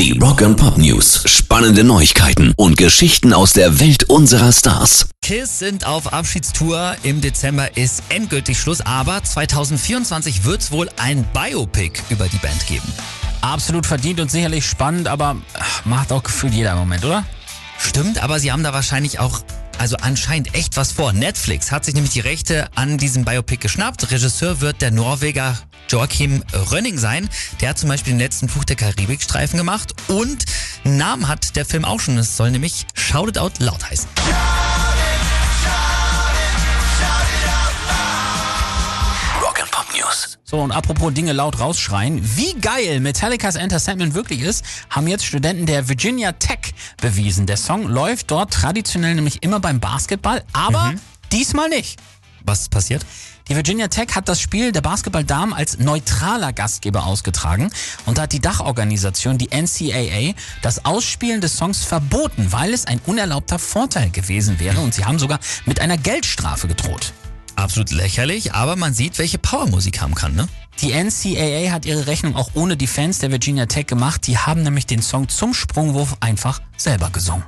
Die Rock and Pop News. Spannende Neuigkeiten und Geschichten aus der Welt unserer Stars. Kiss sind auf Abschiedstour. Im Dezember ist endgültig Schluss, aber 2024 wird es wohl ein Biopic über die Band geben. Absolut verdient und sicherlich spannend, aber ach, macht auch gefühlt jeder Moment, oder? Stimmt, aber sie haben da wahrscheinlich auch also anscheinend echt was vor. Netflix hat sich nämlich die Rechte an diesem Biopic geschnappt. Regisseur wird der Norweger Joachim Rönning sein. Der hat zum Beispiel den letzten Fluch der Karibik-Streifen gemacht und Namen hat der Film auch schon. Es soll nämlich Shout It Out Loud heißen. News. So, und apropos Dinge laut rausschreien, wie geil Metallicas Enter Sandman wirklich ist, haben jetzt Studenten der Virginia Tech bewiesen. Der Song läuft dort traditionell nämlich immer beim Basketball, aber diesmal nicht. Was ist passiert? Die Virginia Tech hat das Spiel der Basketballdamen als neutraler Gastgeber ausgetragen und da hat die Dachorganisation, die NCAA, das Ausspielen des Songs verboten, weil es ein unerlaubter Vorteil gewesen wäre und sie haben sogar mit einer Geldstrafe gedroht. Absolut lächerlich, aber man sieht, welche Powermusik haben kann, ne? Die NCAA hat ihre Rechnung auch ohne die Fans der Virginia Tech gemacht. Die haben nämlich den Song zum Sprungwurf einfach selber gesungen.